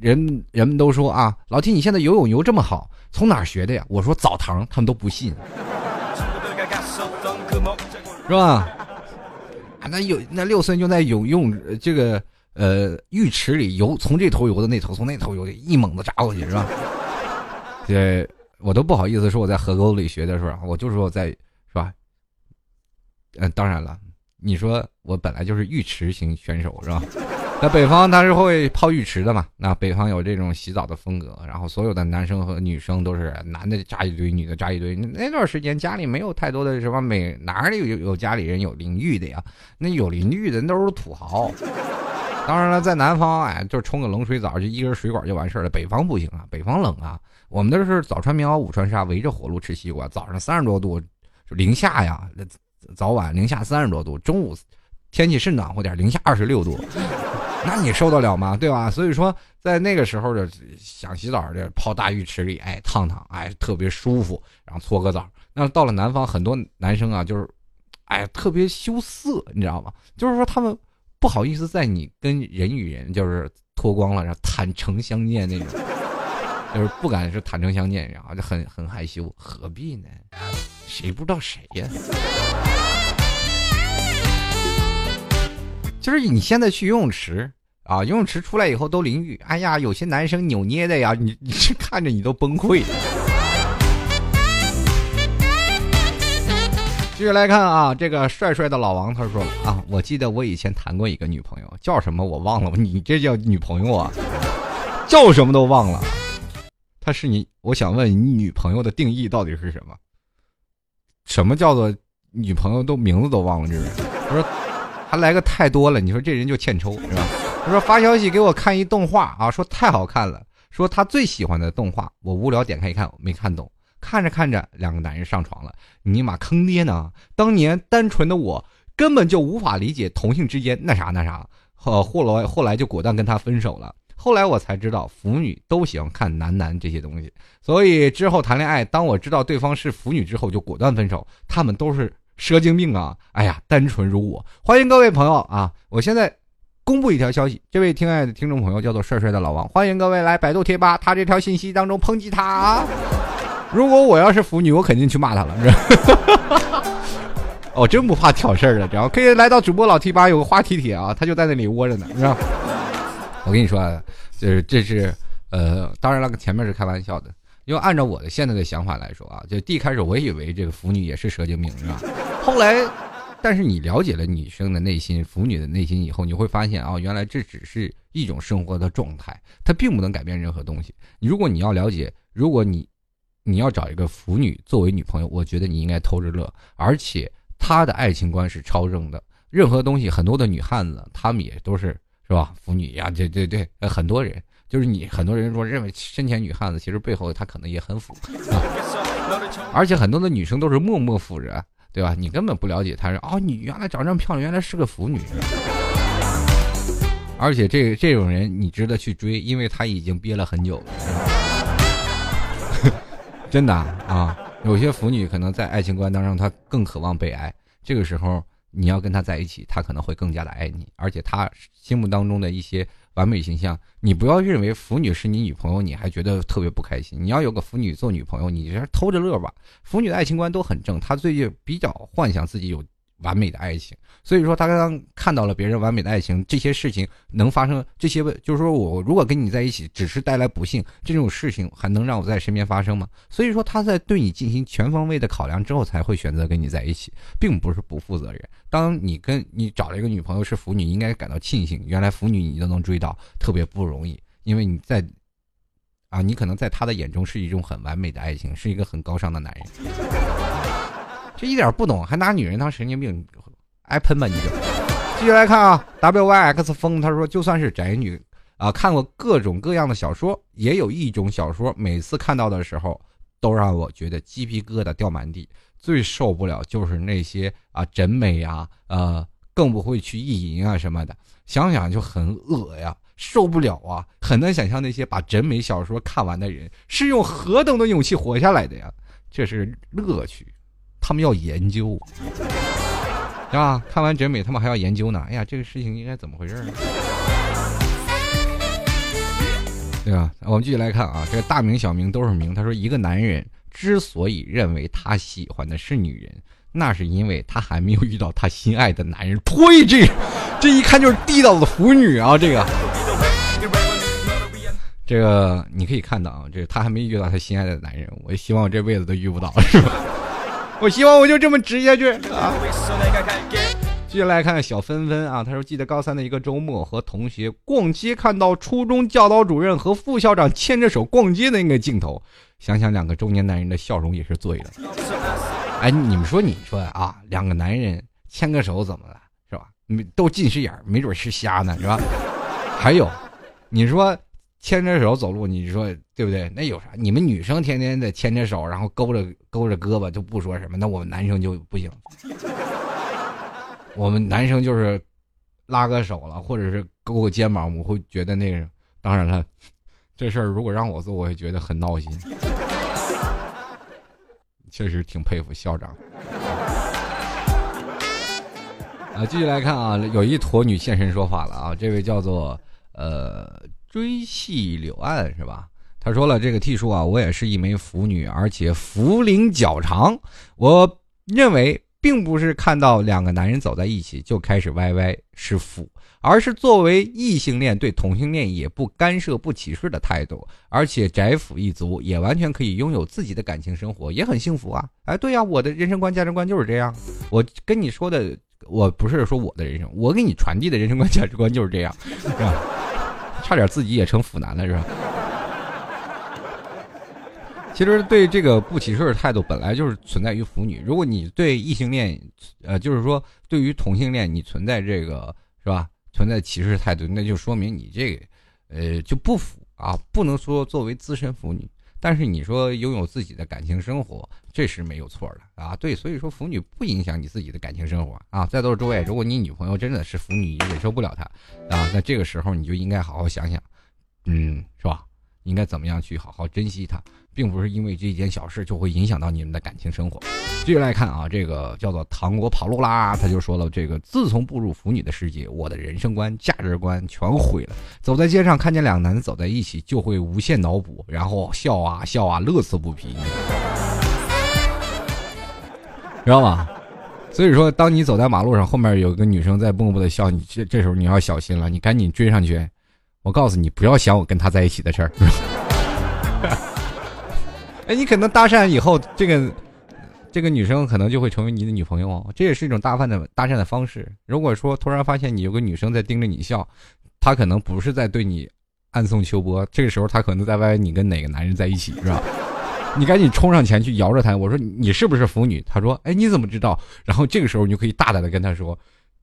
人人们都说啊，老七你现在游泳游这么好，从哪学的呀？我说澡堂，他们都不信，是吧？那有那六岁就在泳泳这个。呃，浴池里游，从这头游到那头，从那头游，一猛子扎过去，是吧？对我都不好意思说我在河沟里学的，是吧？我就说我在，是吧？嗯，当然了，你说我本来就是浴池型选手，是吧？那北方他是会泡浴池的嘛？那北方有这种洗澡的风格，然后所有的男生和女生都是男的扎一堆，女的扎一堆。那段时间家里没有太多的什么美，哪里有有家里人有淋浴的呀？那有淋浴的那都是土豪。当然了，在南方，哎，就冲个冷水澡，就一根水管就完事儿了。北方不行啊，北方冷啊。我们都是早穿棉袄，午穿纱，围着火炉吃西瓜。早上三十多度，零下呀，早晚零下三十多度。中午天气是暖和点，零下二十六度，那你受得了吗？对吧？所以说，在那个时候的想洗澡的泡大浴池里，哎，烫烫，哎，特别舒服，然后搓个澡。那到了南方，很多男生啊，就是，哎，特别羞涩，你知道吗？就是说他们不好意思在你跟人与人就是脱光了，然后坦诚相见那种。就是不敢是坦诚相见，然后就很很害羞，何必呢？谁不知道谁呀？就是你现在去游泳池啊，游泳池出来以后都淋浴，哎呀，有些男生扭捏的呀，你你看着你都崩溃。继续来看啊，这个帅帅的老王他说啊，我记得我以前谈过一个女朋友，叫什么我忘了，你这叫女朋友啊？叫什么都忘了。他是你，我想问你女朋友的定义到底是什么？什么叫做女朋友都名字都忘了？这人他说还来个太多了，你说这人就欠抽是吧？他说发消息给我看一动画啊，说太好看了，说他最喜欢的动画，我无聊点开一看，没看懂，看着看着两个男人上床了，尼玛坑爹呢！当年单纯的我根本就无法理解同性之间那啥那啥，后后来后来就果断跟他分手了。后来我才知道，腐女都喜欢看男男这些东西，所以之后谈恋爱，当我知道对方是腐女之后，就果断分手。他们都是蛇精病啊！哎呀，单纯如我。欢迎各位朋友啊！我现在公布一条消息，这位亲爱的听众朋友叫做帅帅的老王，欢迎各位来百度贴吧他这条信息当中抨击他。啊！如果我要是腐女，我肯定去骂他了。哦，真不怕挑事儿的，只要可以来到主播老 T 吧，有个话题帖啊，他就在那里窝着呢，是吧？我跟你说，就是这是，呃，当然了，前面是开玩笑的，因为按照我的现在的想法来说啊，就第一开始我以为这个腐女也是蛇精病，是吧？后来，但是你了解了女生的内心，腐女的内心以后，你会发现啊，原来这只是一种生活的状态，它并不能改变任何东西。如果你要了解，如果你你要找一个腐女作为女朋友，我觉得你应该偷着乐，而且她的爱情观是超正的，任何东西，很多的女汉子，她们也都是。是吧？腐女呀，对对对，很多人就是你，很多人说认为身前女汉子，其实背后她可能也很腐。而且很多的女生都是默默腐着，对吧？你根本不了解她，说哦，你原来长这么漂亮，原来是个腐女。而且这这种人你值得去追，因为她已经憋了很久了。真的啊，有些腐女可能在爱情观当中，她更渴望被爱，这个时候。你要跟他在一起，他可能会更加的爱你，而且他心目当中的一些完美形象，你不要认为腐女是你女朋友，你还觉得特别不开心。你要有个腐女做女朋友，你这偷着乐吧。腐女的爱情观都很正，她最近比较幻想自己有。完美的爱情，所以说他刚刚看到了别人完美的爱情，这些事情能发生，这些就是说我如果跟你在一起，只是带来不幸，这种事情还能让我在身边发生吗？所以说他在对你进行全方位的考量之后，才会选择跟你在一起，并不是不负责任。当你跟你找了一个女朋友是腐女，应该感到庆幸，原来腐女你都能追到，特别不容易，因为你在啊，你可能在他的眼中是一种很完美的爱情，是一个很高尚的男人。这一点不懂，还拿女人当神经病，挨喷吧你就。继续来看啊，W Y X 风他说，就算是宅女啊，看过各种各样的小说，也有一种小说，每次看到的时候，都让我觉得鸡皮疙瘩掉满地。最受不了就是那些啊真美呀，呃，更不会去意淫啊什么的，想想就很恶呀，受不了啊，很难想象那些把真美小说看完的人是用何等的勇气活下来的呀，这是乐趣。他们要研究，是吧？看完整美，他们还要研究呢。哎呀，这个事情应该怎么回事呢？对吧？我们继续来看啊，这个大名小名都是名。他说，一个男人之所以认为他喜欢的是女人，那是因为他还没有遇到他心爱的男人。呸！这这一看就是地道的腐女啊！这个，这个你可以看到啊，这他还没遇到他心爱的男人。我希望我这辈子都遇不到，是吧？我希望我就这么直下去啊！接下来看看小芬芬啊，他说记得高三的一个周末和同学逛街，看到初中教导主任和副校长牵着手逛街的那个镜头，想想两个中年男人的笑容也是醉了。哎，你们说，你说啊，两个男人牵个手怎么了，是吧？都近视眼，没准是瞎呢，是吧？还有，你说。牵着手走路，你说对不对？那有啥？你们女生天天的牵着手，然后勾着勾着胳膊就不说什么，那我们男生就不行。我们男生就是拉个手了，或者是勾个肩膀，我会觉得那个。当然了，这事儿如果让我做，我也觉得很闹心。确实挺佩服校长。啊，继续来看啊，有一坨女现身说法了啊，这位叫做呃追戏柳岸是吧？他说了，这个 T 叔啊，我也是一枚腐女，而且福龄较长。我认为，并不是看到两个男人走在一起就开始歪歪是腐，而是作为异性恋对同性恋也不干涉不歧视的态度。而且宅腐一族也完全可以拥有自己的感情生活，也很幸福啊！哎，对呀，我的人生观价值观就是这样。我跟你说的。我不是说我的人生，我给你传递的人生观价值观就是这样，是吧？差点自己也成腐男了，是吧？其实对这个不歧视的态度本来就是存在于腐女。如果你对异性恋，呃，就是说对于同性恋你存在这个是吧？存在歧视态度，那就说明你这个呃就不腐啊，不能说作为资深腐女。但是你说拥有自己的感情生活，这是没有错的啊。对，所以说腐女不影响你自己的感情生活啊。在座的诸位，如果你女朋友真的是腐女，你忍受不了她啊，那这个时候你就应该好好想想，嗯，是吧？应该怎么样去好好珍惜她。并不是因为这件小事就会影响到你们的感情生活。继续来看啊，这个叫做糖果跑路啦，他就说了，这个自从步入腐女的世界，我的人生观、价值观全毁了。走在街上看见两个男的走在一起，就会无限脑补，然后笑啊笑啊，乐此不疲，知道吗？所以说，当你走在马路上，后面有个女生在默默的笑，你这这时候你要小心了，你赶紧追上去。我告诉你，不要想我跟他在一起的事儿。哎，你可能搭讪以后，这个这个女生可能就会成为你的女朋友哦，这也是一种搭讪的搭讪的方式。如果说突然发现你有个女生在盯着你笑，她可能不是在对你暗送秋波，这个时候她可能在歪你跟哪个男人在一起，是吧？你赶紧冲上前去摇着她，我说你是不是腐女？她说，哎，你怎么知道？然后这个时候你就可以大胆的跟她说，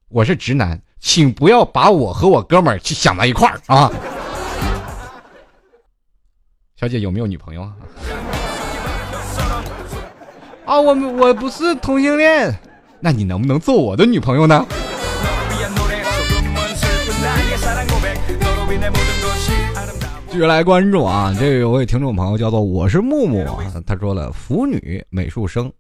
我是直男，请不要把我和我哥们儿去想在一块儿啊。小姐有没有女朋友啊？啊，我们我不是同性恋，那你能不能做我的女朋友呢？继续来关注啊，这有位听众朋友叫做我是木木，他说了腐女美术生，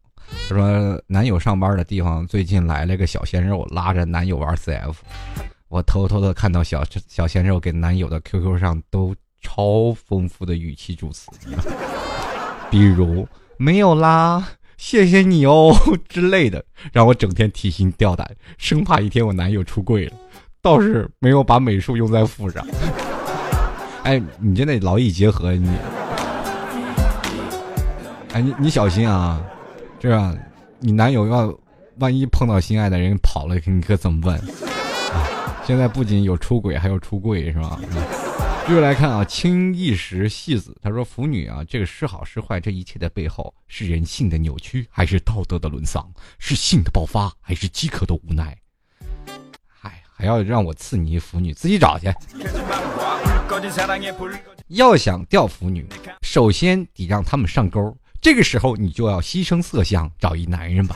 他说男友上班的地方最近来了个小鲜肉，拉着男友玩 CF，我偷偷的看到小小鲜肉给男友的 QQ 上都超丰富的语气助词，比如没有啦。谢谢你哦 之类的，让我整天提心吊胆，生怕一天我男友出柜了。倒是没有把美术用在腹上。哎，你真得劳逸结合你。哎，你你小心啊，这样你男友要万一碰到心爱的人跑了，你可怎么办？现在不仅有出轨，还有出柜，是吧？继续来看啊，轻一时戏子他说：“腐女啊，这个是好是坏，这一切的背后是人性的扭曲，还是道德的沦丧？是性的爆发，还是饥渴的无奈？哎，还要让我赐你一腐女，自己找去。要想钓腐女，首先得让他们上钩，这个时候你就要牺牲色相，找一男人吧。”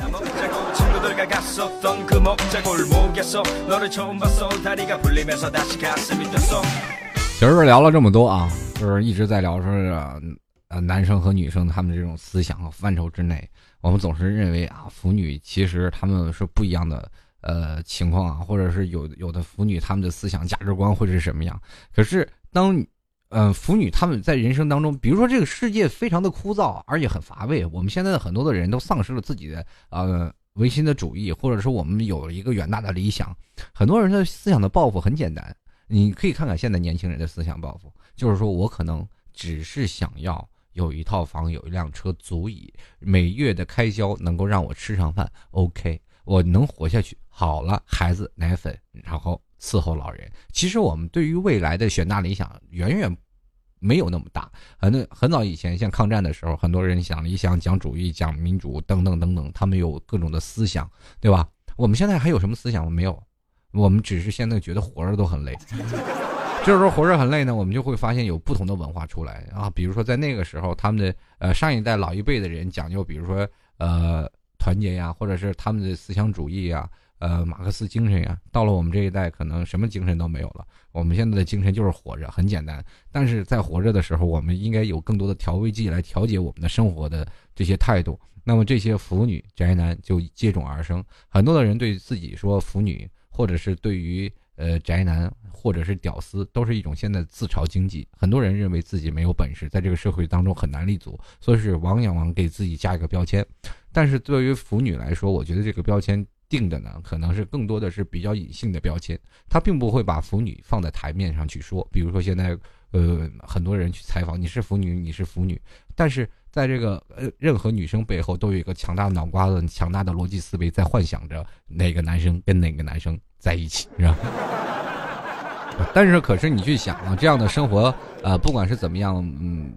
其实聊了这么多啊，就是一直在聊说，呃，男生和女生他们这种思想和范畴之内，我们总是认为啊，腐女其实他们是不一样的呃情况啊，或者是有有的腐女他们的思想价值观会是什么样？可是当，呃，腐女他们在人生当中，比如说这个世界非常的枯燥，而且很乏味，我们现在的很多的人都丧失了自己的呃唯心的主义，或者说我们有了一个远大的理想，很多人的思想的抱负很简单。你可以看看现在年轻人的思想抱负，就是说我可能只是想要有一套房，有一辆车，足以每月的开销能够让我吃上饭。OK，我能活下去。好了，孩子奶粉，然后伺候老人。其实我们对于未来的远大理想远远没有那么大。很很早以前，像抗战的时候，很多人想理想、讲主义、讲民主等等等等，他们有各种的思想，对吧？我们现在还有什么思想？没有。我们只是现在觉得活着都很累，就是说活着很累呢，我们就会发现有不同的文化出来啊。比如说在那个时候，他们的呃上一代老一辈的人讲究，比如说呃团结呀，或者是他们的思想主义呀，呃马克思精神呀。到了我们这一代，可能什么精神都没有了。我们现在的精神就是活着，很简单。但是在活着的时候，我们应该有更多的调味剂来调节我们的生活的这些态度。那么这些腐女宅男就接踵而生，很多的人对自己说腐女，或者是对于呃宅男。或者是屌丝，都是一种现在自嘲经济。很多人认为自己没有本事，在这个社会当中很难立足，所以是往往给自己加一个标签。但是对于腐女来说，我觉得这个标签定的呢，可能是更多的是比较隐性的标签，他并不会把腐女放在台面上去说。比如说现在，呃，很多人去采访，你是腐女，你是腐女，但是在这个呃任何女生背后都有一个强大脑瓜子、强大的逻辑思维，在幻想着哪个男生跟哪个男生在一起，是吧？但是，可是你去想啊，这样的生活，呃，不管是怎么样，嗯，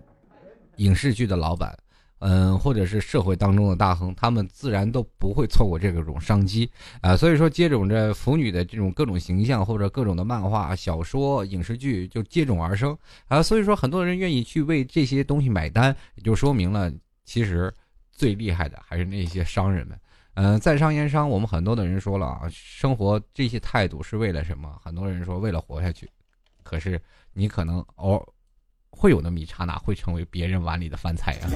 影视剧的老板，嗯，或者是社会当中的大亨，他们自然都不会错过这个种商机啊。所以说，接踵着腐女的这种各种形象，或者各种的漫画、小说、影视剧就接踵而生啊。所以说，很多人愿意去为这些东西买单，也就说明了，其实最厉害的还是那些商人们。嗯，在商言商，我们很多的人说了啊，生活这些态度是为了什么？很多人说为了活下去，可是你可能偶尔会有那么一刹那会成为别人碗里的饭菜啊。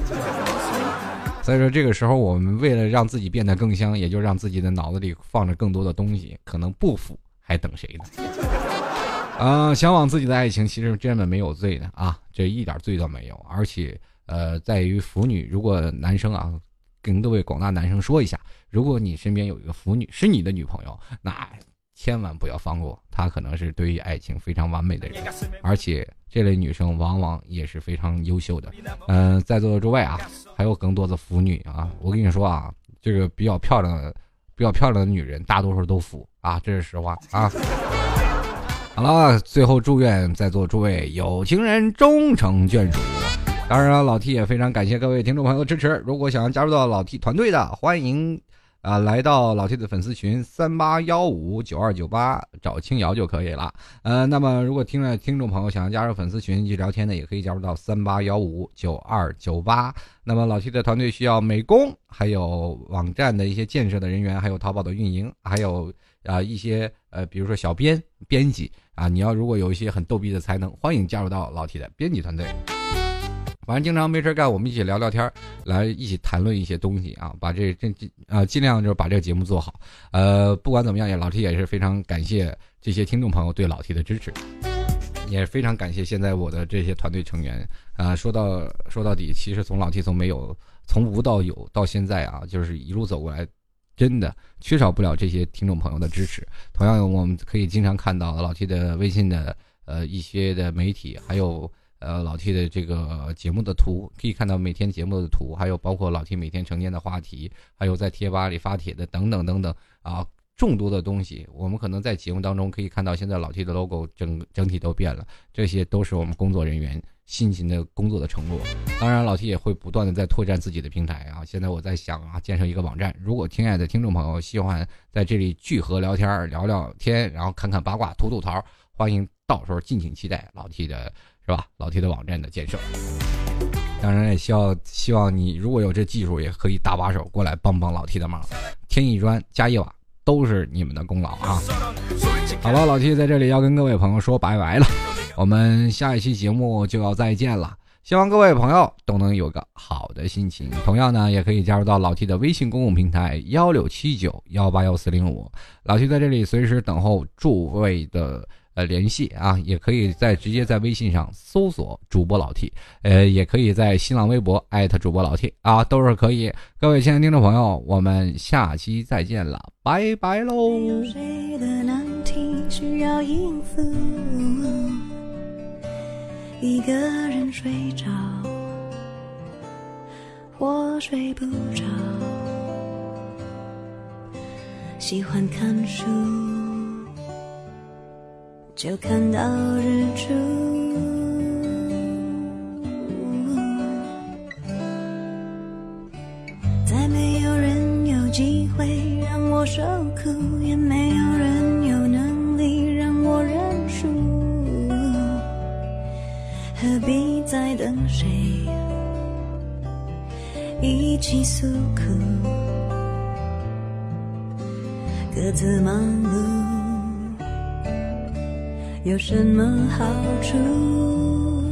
所以说这个时候，我们为了让自己变得更香，也就让自己的脑子里放着更多的东西，可能不腐还等谁呢？啊，向往自己的爱情，其实根本没有罪的啊，这一点罪都没有。而且，呃，在于腐女，如果男生啊。跟各位广大男生说一下，如果你身边有一个腐女是你的女朋友，那千万不要放过她，可能是对于爱情非常完美的人，而且这类女生往往也是非常优秀的。嗯，在座的诸位啊，还有更多的腐女啊，我跟你说啊，这个比较漂亮的、比较漂亮的女人，大多数都腐啊，这是实话啊。好了，最后祝愿在座诸位有情人终成眷属。当然了，老 T 也非常感谢各位听众朋友的支持。如果想要加入到老 T 团队的，欢迎啊来到老 T 的粉丝群三八幺五九二九八找青瑶就可以了。呃，那么如果听了听众朋友想要加入粉丝群去聊天的，也可以加入到三八幺五九二九八。那么老 T 的团队需要美工，还有网站的一些建设的人员，还有淘宝的运营，还有啊一些呃比如说小编编辑啊，你要如果有一些很逗逼的才能，欢迎加入到老 T 的编辑团队。反正经常没事干，我们一起聊聊天来一起谈论一些东西啊，把这这啊尽量就是把这个节目做好。呃，不管怎么样，也老 T 也是非常感谢这些听众朋友对老 T 的支持，也非常感谢现在我的这些团队成员啊。说到说到底，其实从老 T 从没有从无到有到现在啊，就是一路走过来，真的缺少不了这些听众朋友的支持。同样，我们可以经常看到老 T 的微信的呃一些的媒体，还有。呃，老 T 的这个节目的图可以看到每天节目的图，还有包括老 T 每天呈现的话题，还有在贴吧里发帖的等等等等啊，众多的东西。我们可能在节目当中可以看到，现在老 T 的 logo 整整体都变了，这些都是我们工作人员辛勤的工作的成果。当然，老 T 也会不断的在拓展自己的平台啊。现在我在想啊，建设一个网站。如果亲爱的听众朋友喜欢在这里聚合聊天聊聊天，然后看看八卦、吐吐槽，欢迎到时候敬请期待老 T 的。是吧？老 T 的网站的建设，当然也希望希望你如果有这技术，也可以搭把手过来帮帮老 T 的忙，添一砖加一瓦都是你们的功劳啊！好了，老 T 在这里要跟各位朋友说拜拜了，我们下一期节目就要再见了，希望各位朋友都能有个好的心情。同样呢，也可以加入到老 T 的微信公共平台幺六七九幺八幺四零五，老 T 在这里随时等候诸位的。呃，联系啊，也可以在直接在微信上搜索主播老 T，呃，也可以在新浪微博艾特主播老 T 啊，都是可以。各位亲爱的听众朋友，我们下期再见了，拜拜喽。一个人睡着，我睡不着，喜欢看书。就看到日出，再没有人有机会让我受苦，也没有人有能力让我认输，何必再等谁一起诉苦？
各自忙，有什么好处？